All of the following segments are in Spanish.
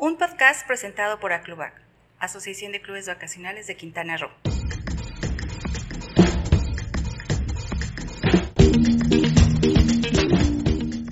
Un podcast presentado por Aclubac, Asociación de Clubes Vacacionales de Quintana Roo.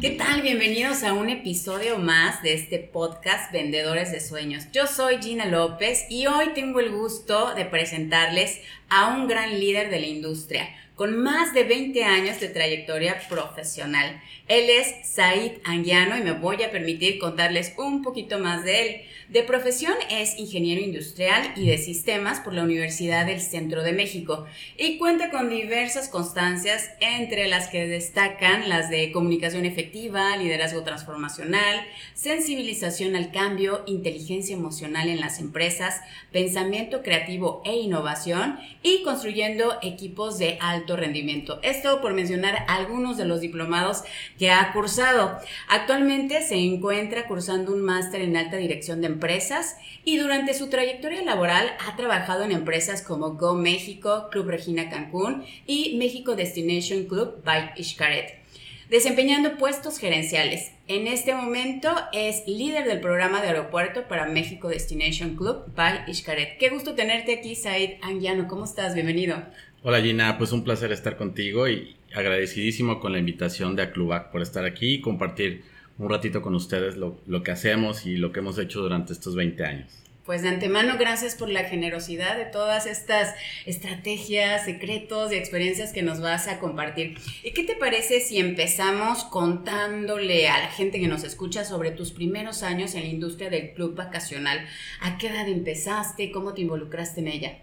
¿Qué tal? Bienvenidos a un episodio más de este podcast Vendedores de Sueños. Yo soy Gina López y hoy tengo el gusto de presentarles a un gran líder de la industria con más de 20 años de trayectoria profesional. Él es Said Anguiano y me voy a permitir contarles un poquito más de él. De profesión es ingeniero industrial y de sistemas por la Universidad del Centro de México y cuenta con diversas constancias entre las que destacan las de comunicación efectiva, liderazgo transformacional, sensibilización al cambio, inteligencia emocional en las empresas, pensamiento creativo e innovación y construyendo equipos de alto rendimiento. Esto por mencionar algunos de los diplomados que ha cursado. Actualmente se encuentra cursando un máster en alta dirección de empresas y durante su trayectoria laboral ha trabajado en empresas como Go México, Club Regina Cancún y México Destination Club by Ishkaret desempeñando puestos gerenciales. En este momento es líder del programa de aeropuerto para México Destination Club by Ishkaret. Qué gusto tenerte aquí, Said Angiano. ¿Cómo estás? Bienvenido. Hola Gina, pues un placer estar contigo y agradecidísimo con la invitación de Aclubac por estar aquí y compartir un ratito con ustedes lo, lo, que hacemos y lo que hemos hecho durante estos 20 años. Pues de antemano, gracias por la generosidad de todas estas estrategias, secretos y experiencias que nos vas a compartir. ¿Y qué te parece si empezamos contándole a la gente que nos escucha sobre tus primeros años en la industria del club vacacional? ¿A qué edad empezaste? ¿Cómo te involucraste en ella?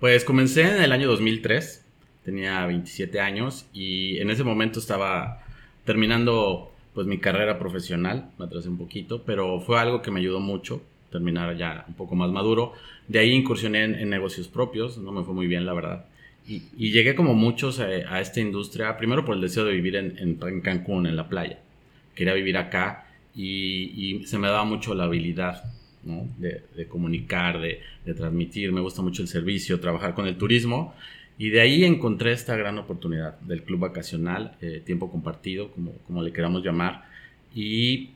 Pues comencé en el año 2003, tenía 27 años y en ese momento estaba terminando pues mi carrera profesional, me atrasé un poquito, pero fue algo que me ayudó mucho, terminar ya un poco más maduro. De ahí incursioné en, negocios propios, no me fue muy bien la verdad. Y, llegué como muchos a, esta industria, primero por el deseo de vivir en, en Cancún, en la playa. Quería vivir acá y, y, se me daba mucho la habilidad ¿no? de, de, comunicar, de, de transmitir. Me gusta mucho el servicio, trabajar con el turismo. Y de ahí encontré esta gran oportunidad del club vacacional, eh, tiempo compartido, como, como le queramos llamar, y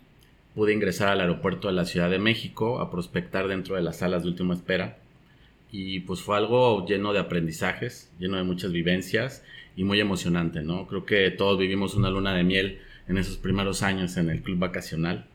pude ingresar al aeropuerto de la Ciudad de México a prospectar dentro de las salas de última espera. Y pues fue algo lleno de aprendizajes, lleno de muchas vivencias y muy emocionante, ¿no? Creo que todos vivimos una luna de miel en esos primeros años en el club vacacional,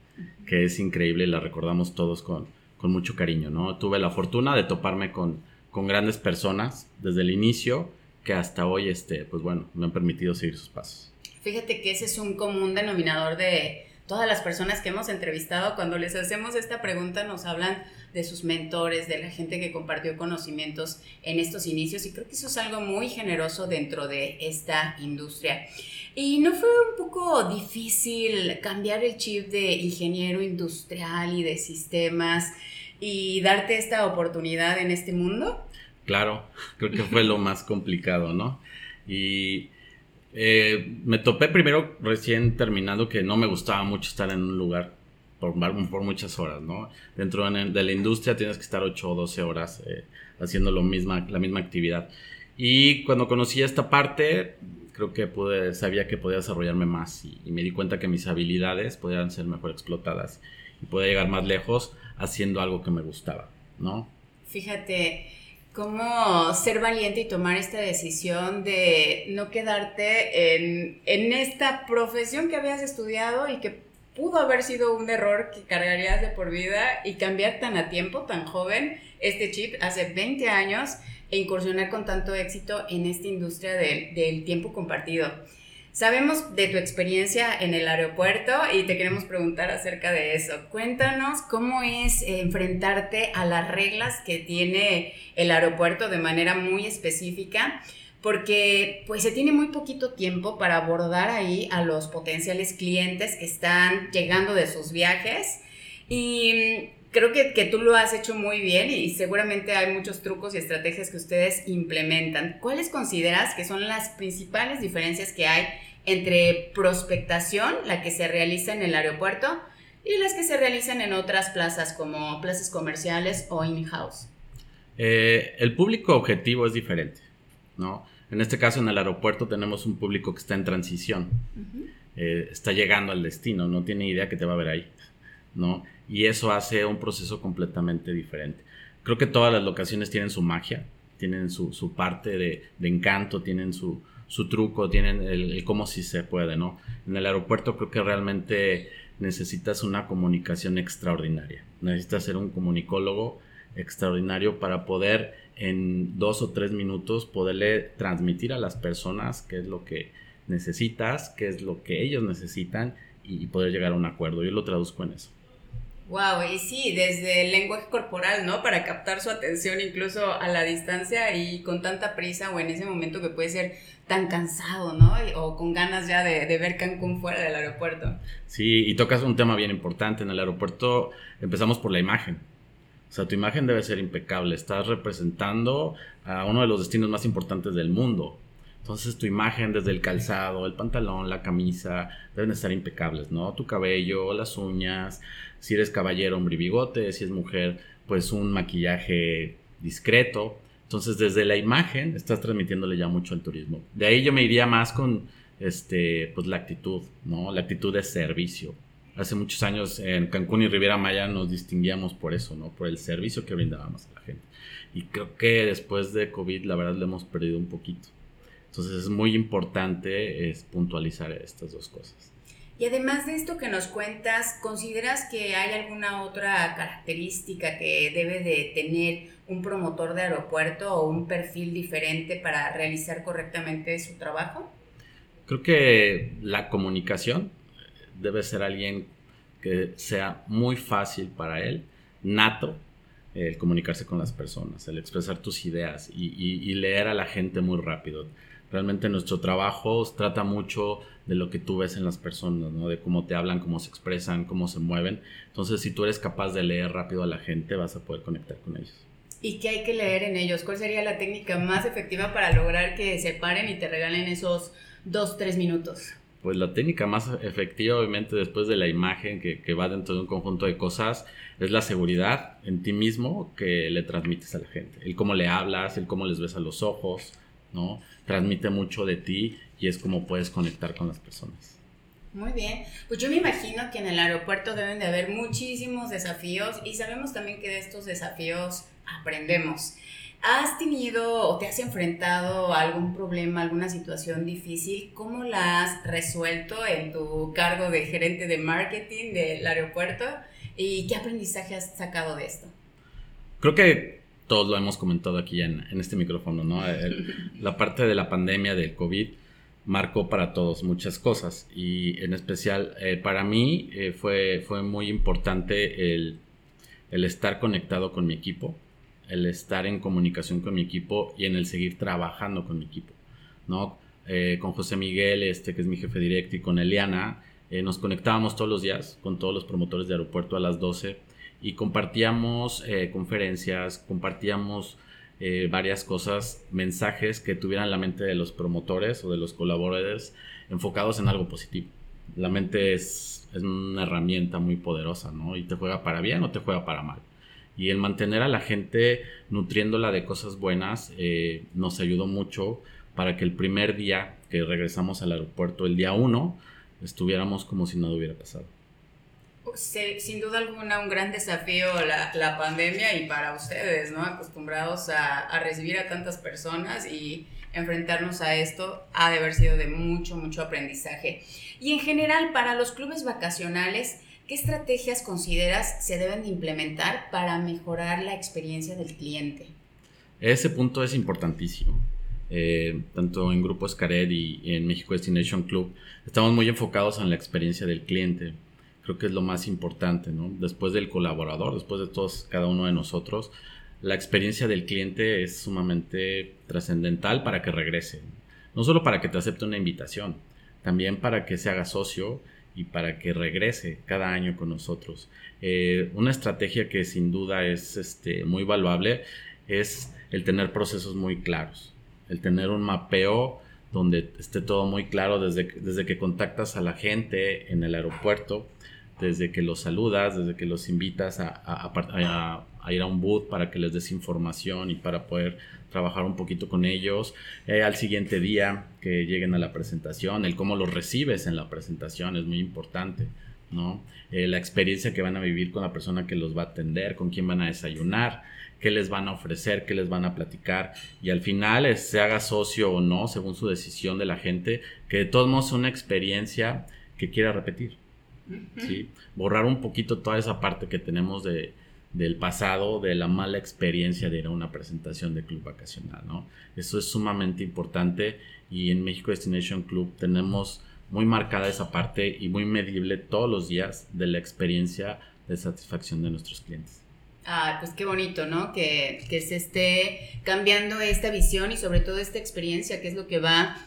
que es increíble y la recordamos todos con, con mucho cariño, ¿no? Tuve la fortuna de toparme con con grandes personas desde el inicio que hasta hoy, este, pues bueno, me han permitido seguir sus pasos. Fíjate que ese es un común denominador de todas las personas que hemos entrevistado. Cuando les hacemos esta pregunta nos hablan de sus mentores, de la gente que compartió conocimientos en estos inicios y creo que eso es algo muy generoso dentro de esta industria. ¿Y no fue un poco difícil cambiar el chip de ingeniero industrial y de sistemas y darte esta oportunidad en este mundo? Claro, creo que fue lo más complicado, ¿no? Y eh, me topé primero recién terminando que no me gustaba mucho estar en un lugar por, por muchas horas, ¿no? Dentro de la industria tienes que estar 8 o 12 horas eh, haciendo lo misma, la misma actividad. Y cuando conocí esta parte, creo que pude, sabía que podía desarrollarme más y, y me di cuenta que mis habilidades podían ser mejor explotadas y podía llegar más lejos haciendo algo que me gustaba, ¿no? Fíjate, cómo ser valiente y tomar esta decisión de no quedarte en, esta profesión que habías estudiado y que pudo haber sido un error que cargarías de por vida y cambiar tan a tiempo, tan joven, este chip hace 20 años e incursionar con tanto éxito en esta industria del tiempo compartido. Sabemos de tu experiencia en el aeropuerto y te queremos preguntar acerca de eso. Cuéntanos cómo es enfrentarte a las reglas que tiene el aeropuerto de manera muy específica, porque pues se tiene muy poquito tiempo para abordar ahí a los potenciales clientes que están llegando de sus viajes y creo que, que, tú lo has hecho muy bien y seguramente hay muchos trucos y estrategias que ustedes implementan. ¿Cuáles consideras que son las principales diferencias que hay entre prospectación, la que se realiza en el aeropuerto, y las que se realizan en otras plazas como plazas comerciales o in-house? Eh, el público objetivo es diferente, ¿no? En este caso, en el aeropuerto tenemos un público que está en transición, eh, está llegando al destino, no tiene idea que te va a ver ahí, ¿no? Y eso hace un proceso completamente diferente. Creo que todas las locaciones tienen su magia, tienen su, parte de, encanto, tienen su, truco, tienen el, cómo si se puede, ¿no? En el aeropuerto creo que realmente necesitas una comunicación extraordinaria, necesitas ser un comunicólogo extraordinario para poder en dos o tres minutos poderle transmitir a las personas qué es lo que necesitas, qué es lo que ellos necesitan y poder llegar a un acuerdo. Yo lo traduzco en eso. Wow, y sí, desde el lenguaje corporal, ¿no? Para captar su atención incluso a la distancia y con tanta prisa o en ese momento que puede ser tan cansado, ¿no? O con ganas ya de, de ver Cancún fuera del aeropuerto. Sí, y tocas un tema bien importante. En el aeropuerto empezamos por la imagen. O sea, tu imagen debe ser impecable. Estás representando a uno de los destinos más importantes del mundo. Entonces tu imagen desde el calzado, el pantalón, la camisa, deben estar impecables, ¿no? Tu cabello, las uñas, si eres caballero, hombre bigote, si es mujer, pues un maquillaje discreto. Entonces desde la imagen estás transmitiéndole ya mucho al turismo. De ahí yo me iría más con este, pues la actitud, ¿no? La actitud de servicio. Hace muchos años en Cancún y Riviera Maya nos distinguíamos por eso, ¿no? Por el servicio que brindábamos a la gente. Y creo que después de COVID la verdad le hemos perdido un poquito. Entonces es muy importante es puntualizar estas dos cosas. Y además de esto que nos cuentas, ¿consideras que hay alguna otra característica que debe de tener un promotor de aeropuerto o un perfil diferente para realizar correctamente su trabajo? Creo que la comunicación debe ser alguien que sea muy fácil para él, nato, el comunicarse con las personas, el expresar tus ideas y, y leer a la gente muy rápido Realmente nuestro trabajo trata mucho de lo que tú ves en las personas, ¿no? De cómo te hablan, cómo se expresan, cómo se mueven. Entonces, si tú eres capaz de leer rápido a la gente, vas a poder conectar con ellos. ¿Y qué hay que leer en ellos? ¿Cuál sería la técnica más efectiva para lograr que se paren y te regalen esos dos, tres minutos? Pues la técnica más efectiva, obviamente, después de la imagen que, que va dentro de un conjunto de cosas, es la seguridad en ti mismo que le transmites a la gente. El cómo le hablas, el cómo les ves a los ojos, ¿no? Transmite mucho de ti y es como puedes conectar con las personas. Muy bien, pues yo me imagino que en el aeropuerto deben de haber muchísimos desafíos y sabemos también que de estos desafíos aprendemos. ¿Has tenido o te has enfrentado a algún problema, alguna situación difícil? ¿Cómo la has resuelto en tu cargo de gerente de marketing del aeropuerto? ¿Y qué aprendizaje has sacado de esto? Creo que todos lo hemos comentado aquí en, este micrófono, ¿no? la parte de la pandemia del COVID marcó para todos muchas cosas y en especial eh, para mí eh, fue, fue muy importante el, estar conectado con mi equipo, el estar en comunicación con mi equipo y en el seguir trabajando con mi equipo, ¿no? Eh, con José Miguel, este que es mi jefe directo, y con Eliana, nos conectábamos todos los días con todos los promotores de aeropuerto a las 12 y compartíamos eh, conferencias, compartíamos eh, varias cosas, mensajes que tuvieran la mente de los promotores o de los colaboradores enfocados en algo positivo. La mente es, es una herramienta muy poderosa, ¿no? Y te juega para bien o te juega para mal. Y el mantener a la gente nutriéndola de cosas buenas eh, nos ayudó mucho para que el primer día que regresamos al aeropuerto, el día uno, estuviéramos como si nada hubiera pasado sin duda alguna un gran desafío la, la, pandemia y para ustedes, ¿no? Acostumbrados a, recibir a tantas personas y enfrentarnos a esto ha de haber sido de mucho, mucho aprendizaje. Y en general, para los clubes vacacionales, ¿qué estrategias consideras se deben de implementar para mejorar la experiencia del cliente? Ese punto es importantísimo. Eh, tanto en Grupo Escaret y en México Destination Club, estamos muy enfocados en la experiencia del cliente creo que es lo más importante, ¿no? Después del colaborador, después de todos, cada uno de nosotros, la experiencia del cliente es sumamente trascendental para que regrese. No solo para que te acepte una invitación, también para que se haga socio y para que regrese cada año con nosotros. Eh, una estrategia que sin duda es este, muy valuable es el tener procesos muy claros, el tener un mapeo donde esté todo muy claro desde, desde que contactas a la gente en el aeropuerto, desde que los saludas, desde que los invitas a, ir a un booth para que les des información y para poder trabajar un poquito con ellos. Eh, al siguiente día que lleguen a la presentación, el cómo los recibes en la presentación es muy importante. ¿no? Eh, la experiencia que van a vivir con la persona que los va a atender, con quién van a desayunar, qué les van a ofrecer, qué les van a platicar y al final se haga socio o no, según su decisión de la gente, que de todos modos es una experiencia que quiera repetir. ¿Sí? Borrar un poquito toda esa parte que tenemos de, del pasado, de la mala experiencia de ir a una presentación de club vacacional, ¿no? Eso es sumamente importante y en México Destination Club tenemos muy marcada esa parte y muy medible todos los días de la experiencia de satisfacción de nuestros clientes. Ah, pues qué bonito, ¿no? Que, que se esté cambiando esta visión y sobre todo esta experiencia, que es lo que va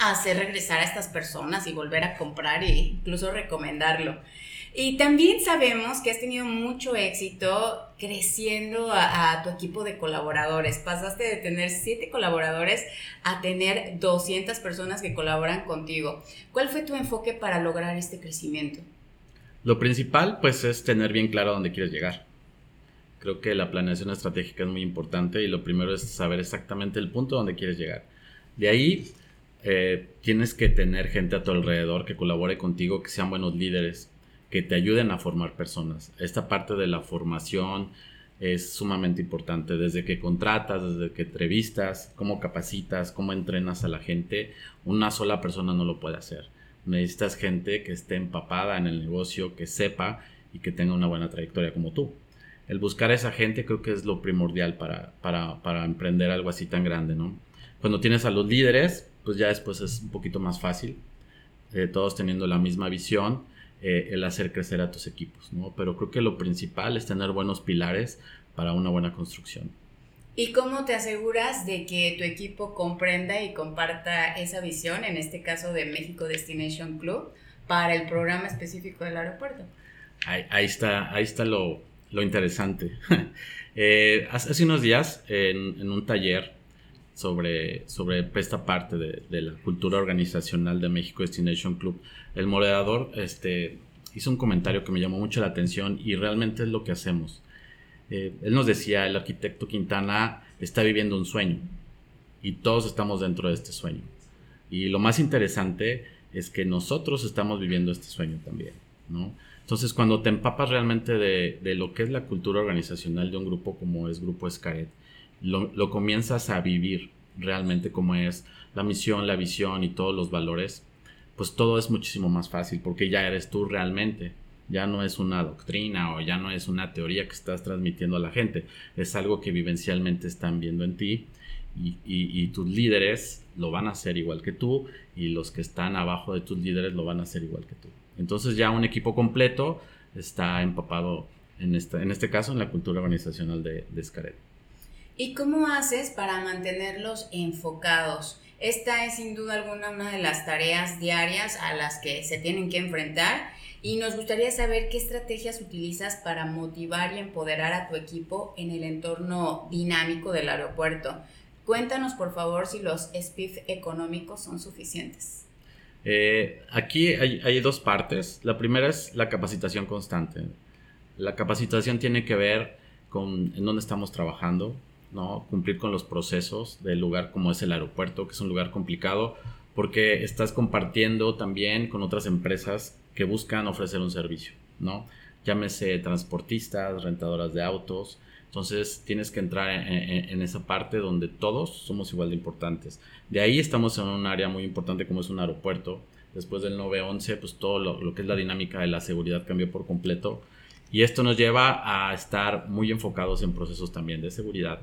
hacer regresar a estas personas y volver a comprar e incluso recomendarlo. Y también sabemos que has tenido mucho éxito creciendo a, tu equipo de colaboradores. Pasaste de tener siete colaboradores a tener 200 personas que colaboran contigo. ¿Cuál fue tu enfoque para lograr este crecimiento? Lo principal, pues, es tener bien claro dónde quieres llegar. Creo que la planeación estratégica es muy importante y lo primero es saber exactamente el punto donde quieres llegar. De ahí, eh, tienes que tener gente a tu alrededor que colabore contigo, que sean buenos líderes, que te ayuden a formar personas. Esta parte de la formación es sumamente importante, desde que contratas, desde que entrevistas, cómo capacitas, cómo entrenas a la gente, una sola persona no lo puede hacer. Necesitas gente que esté empapada en el negocio, que sepa y que tenga una buena trayectoria como tú. El buscar a esa gente creo que es lo primordial para, para, emprender algo así tan grande, ¿no? Cuando tienes a los líderes, pues ya después es un poquito más fácil, eh, todos teniendo la misma visión eh, el hacer crecer a tus equipos, ¿no? Pero creo que lo principal es tener buenos pilares para una buena construcción. ¿Y cómo te aseguras de que tu equipo comprenda y comparta esa visión, en este caso de México Destination Club, para el programa específico del aeropuerto? Ahí, está, ahí está lo, interesante. Eh, hace unos días, en, un taller sobre, sobre esta parte de, de, la cultura organizacional de México Destination Club, el moderador este, hizo un comentario que me llamó mucho la atención y realmente es lo que hacemos. Eh, él nos decía, el arquitecto Quintana está viviendo un sueño y todos estamos dentro de este sueño. Y lo más interesante es que nosotros estamos viviendo este sueño también, ¿no? Entonces, cuando te empapas realmente de, de, lo que es la cultura organizacional de un grupo como es Grupo Escaret, lo, lo comienzas a vivir realmente como es la misión, la visión y todos los valores, pues todo es muchísimo más fácil porque ya eres tú realmente. Ya no es una doctrina o ya no es una teoría que estás transmitiendo a la gente. Es algo que vivencialmente están viendo en ti y, tus líderes lo van a hacer igual que tú y los que están abajo de tus líderes lo van a hacer igual que tú. Entonces ya un equipo completo está empapado en, esta, en este caso en la cultura organizacional de, de ¿Y cómo haces para mantenerlos enfocados? Esta es sin duda alguna una de las tareas diarias a las que se tienen que enfrentar y nos gustaría saber qué estrategias utilizas para motivar y empoderar a tu equipo en el entorno dinámico del aeropuerto. Cuéntanos por favor si los SPIF económicos son suficientes. Eh, aquí hay, hay, dos partes. La primera es la capacitación constante. La capacitación tiene que ver con en dónde estamos trabajando, ¿no? Cumplir con los procesos del lugar como es el aeropuerto, que es un lugar complicado, porque estás compartiendo también con otras empresas que buscan ofrecer un servicio, ¿no? Llámese transportistas, rentadoras de autos. Entonces tienes que entrar en, esa parte donde todos somos igual de importantes. De ahí estamos en un área muy importante como es un aeropuerto. Después del 911, pues todo lo, lo que es la dinámica de la seguridad cambió por completo. Y esto nos lleva a estar muy enfocados en procesos también de seguridad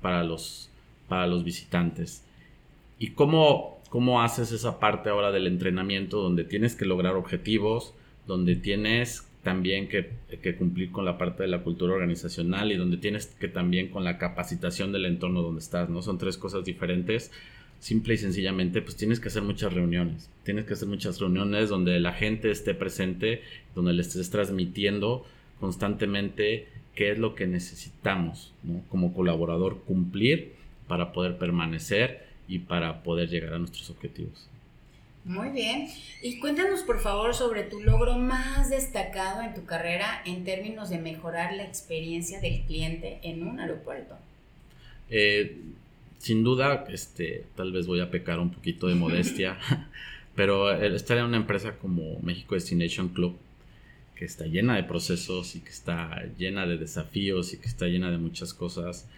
para los, para los visitantes. ¿Y cómo, cómo haces esa parte ahora del entrenamiento donde tienes que lograr objetivos, donde tienes también que, que, cumplir con la parte de la cultura organizacional y donde tienes que también con la capacitación del entorno donde estás, ¿no? Son tres cosas diferentes. Simple y sencillamente, pues tienes que hacer muchas reuniones. Tienes que hacer muchas reuniones donde la gente esté presente, donde le estés transmitiendo constantemente qué es lo que necesitamos como colaborador cumplir para poder permanecer y para poder llegar a nuestros objetivos. Muy bien. Y cuéntanos por favor sobre tu logro más destacado en tu carrera en términos de mejorar la experiencia del cliente en un aeropuerto. Eh, sin duda, este, tal vez voy a pecar un poquito de modestia, pero estar en una empresa como México Destination Club que está llena de procesos y que está llena de desafíos y que está llena de muchas cosas,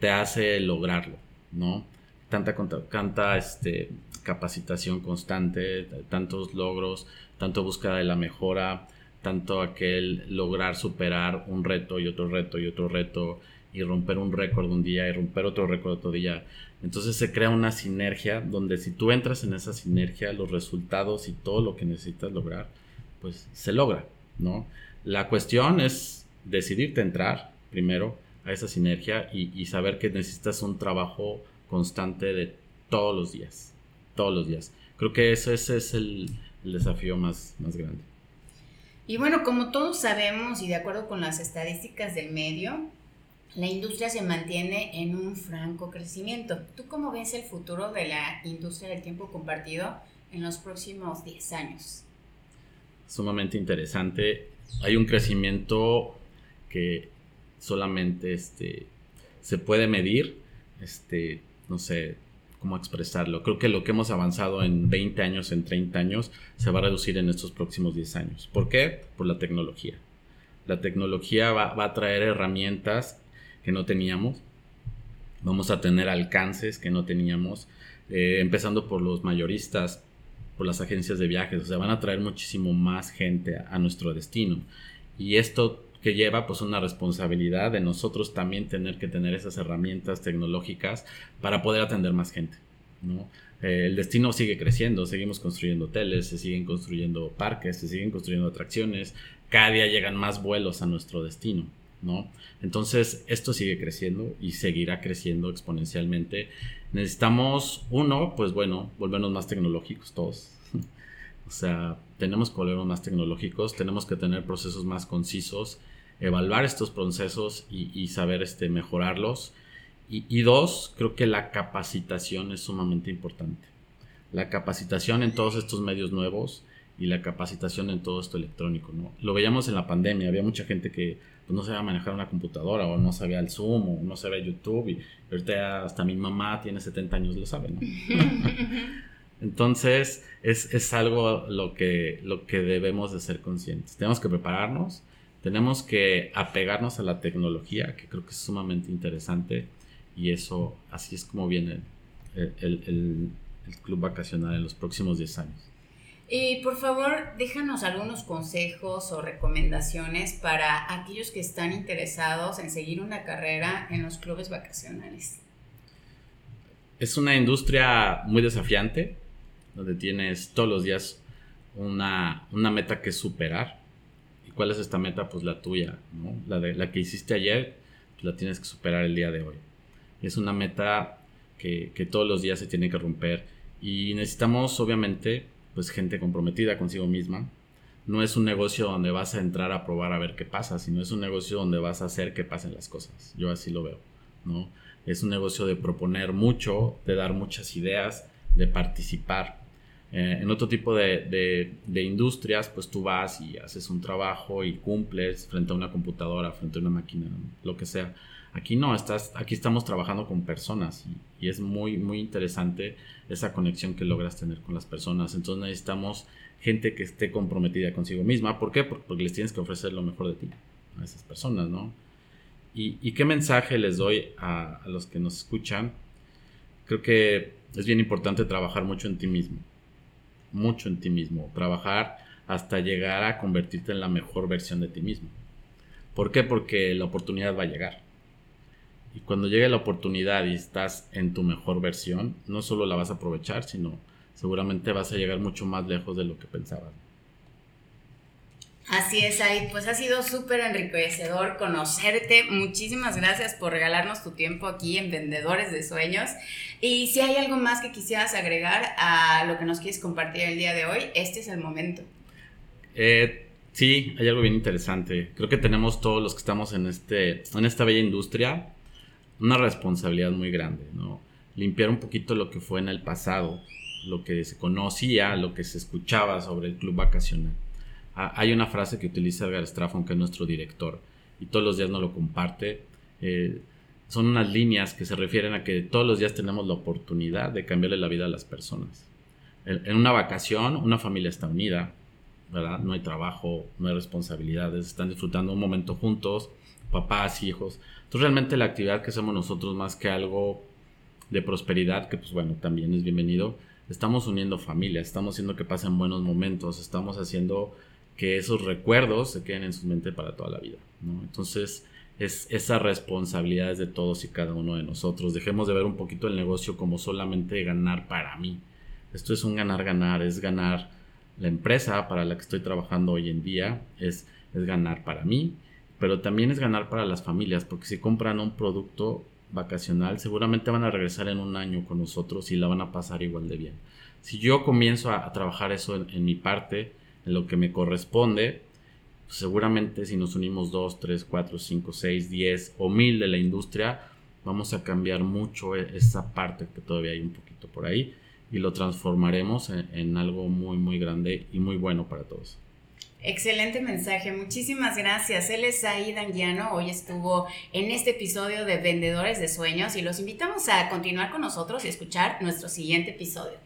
te hace lograrlo, ¿no? Tanta, tanta este, capacitación constante, tantos logros, tanto búsqueda de la mejora, tanto aquel lograr superar un reto y otro reto y otro reto y romper un récord un día y romper otro récord otro día. Entonces se crea una sinergia donde si tú entras en esa sinergia, los resultados y todo lo que necesitas lograr, pues se logra, ¿no? La cuestión es decidirte entrar primero a esa sinergia y, saber que necesitas un trabajo constante de todos los días, todos los días. Creo que ese, es el, desafío más, más grande. Y bueno, como todos sabemos y de acuerdo con las estadísticas del medio, la industria se mantiene en un franco crecimiento. ¿Tú cómo ves el futuro de la industria del tiempo compartido en los próximos 10 años? Sumamente interesante hay un crecimiento que solamente este, se puede medir, este, no sé cómo expresarlo. Creo que lo que hemos avanzado en 20 años, en 30 años, se va a reducir en estos próximos 10 años. ¿Por qué? Por la tecnología. La tecnología va, a traer herramientas que no teníamos. Vamos a tener alcances que no teníamos, eh, empezando por los mayoristas, por las agencias de viajes, o sea, van a traer muchísimo más gente a, nuestro destino. Y esto que lleva pues una responsabilidad de nosotros también tener que tener esas herramientas tecnológicas para poder atender más gente, ¿no? Eh, el destino sigue creciendo, seguimos construyendo hoteles, se siguen construyendo parques, se siguen construyendo atracciones, cada día llegan más vuelos a nuestro destino, ¿no? Entonces, esto sigue creciendo y seguirá creciendo exponencialmente Necesitamos, uno, pues bueno, volvernos más tecnológicos todos. o sea, tenemos que volvernos más tecnológicos, tenemos que tener procesos más concisos, evaluar estos procesos y, saber este, mejorarlos. Y, y, dos, creo que la capacitación es sumamente importante. La capacitación en todos estos medios nuevos y la capacitación en todo esto electrónico. ¿no? Lo veíamos en la pandemia, había mucha gente que pues, no sabía manejar una computadora o no sabía el Zoom o no sabía YouTube y ahorita hasta mi mamá tiene 70 años lo sabe, ¿no? Entonces es, es, algo lo que, lo que debemos de ser conscientes. Tenemos que prepararnos, tenemos que apegarnos a la tecnología, que creo que es sumamente interesante y eso así es como viene el, el, el club vacacional en los próximos 10 años. Y por favor, déjanos algunos consejos o recomendaciones para aquellos que están interesados en seguir una carrera en los clubes vacacionales. Es una industria muy desafiante, donde tienes todos los días una, meta que superar. ¿Y cuál es esta meta? Pues la tuya, ¿no? La, de, la que hiciste ayer, pues la tienes que superar el día de hoy. Es una meta que, que todos los días se tiene que romper. Y necesitamos, obviamente, pues gente comprometida consigo misma. No es un negocio donde vas a entrar a probar a ver qué pasa, sino es un negocio donde vas a hacer que pasen las cosas. Yo así lo veo, ¿no? Es un negocio de proponer mucho, de dar muchas ideas, de participar. Eh, en otro tipo de, de, industrias, pues tú vas y haces un trabajo y cumples frente a una computadora, frente a una máquina, lo que sea. Aquí no, estás, aquí estamos trabajando con personas y, y, es muy, muy interesante esa conexión que logras tener con las personas. Entonces necesitamos gente que esté comprometida consigo misma. ¿Por qué? Porque les tienes que ofrecer lo mejor de ti a esas personas, ¿no? ¿Y, y qué mensaje les doy a, a los que nos escuchan? Creo que es bien importante trabajar mucho en ti mismo. Mucho en ti mismo. Trabajar hasta llegar a convertirte en la mejor versión de ti mismo. ¿Por qué? Porque la oportunidad va a llegar y cuando llegue la oportunidad y estás en tu mejor versión, no solo la vas a aprovechar, sino seguramente vas a llegar mucho más lejos de lo que pensabas. Así es, Aid. Pues ha sido súper enriquecedor conocerte. Muchísimas gracias por regalarnos tu tiempo aquí en Vendedores de Sueños. Y si hay algo más que quisieras agregar a lo que nos quieres compartir el día de hoy, este es el momento. Eh, sí, hay algo bien interesante. Creo que tenemos todos los que estamos en, este, en esta bella industria una responsabilidad muy grande, ¿no? Limpiar un poquito lo que fue en el pasado, lo que se conocía, lo que se escuchaba sobre el club vacacional. Ah, hay una frase que utiliza Edgar Straffon, que es nuestro director, y todos los días nos lo comparte. Eh, son unas líneas que se refieren a que todos los días tenemos la oportunidad de cambiarle la vida a las personas. En una vacación, una familia está unida, ¿verdad? No hay trabajo, no hay responsabilidades, están disfrutando un momento juntos, papás, hijos. Entonces realmente la actividad que hacemos nosotros más que algo de prosperidad, que pues bueno, también es bienvenido, estamos uniendo familias, estamos haciendo que pasen buenos momentos, estamos haciendo que esos recuerdos se queden en su mente para toda la vida, ¿no? Entonces, es esa responsabilidad de todos y cada uno de nosotros. Dejemos de ver un poquito el negocio como solamente ganar para mí. Esto es un ganar-ganar, es ganar la empresa para la que estoy trabajando hoy en día, es, es ganar para mí, pero también es ganar para las familias, porque si compran un producto vacacional, seguramente van a regresar en un año con nosotros y la van a pasar igual de bien. Si yo comienzo a, trabajar eso en mi parte, en lo que me corresponde, pues seguramente si nos unimos 2, 3, 4, 5, 6, 10 o 1000 de la industria, vamos a cambiar mucho e, esa parte que todavía hay un poquito por ahí y lo transformaremos en, algo muy, muy grande y muy bueno para todos. Excelente mensaje, muchísimas gracias. Él es Said Anguiano, hoy estuvo en este episodio de Vendedores de Sueños y los invitamos a continuar con nosotros y escuchar nuestro siguiente episodio.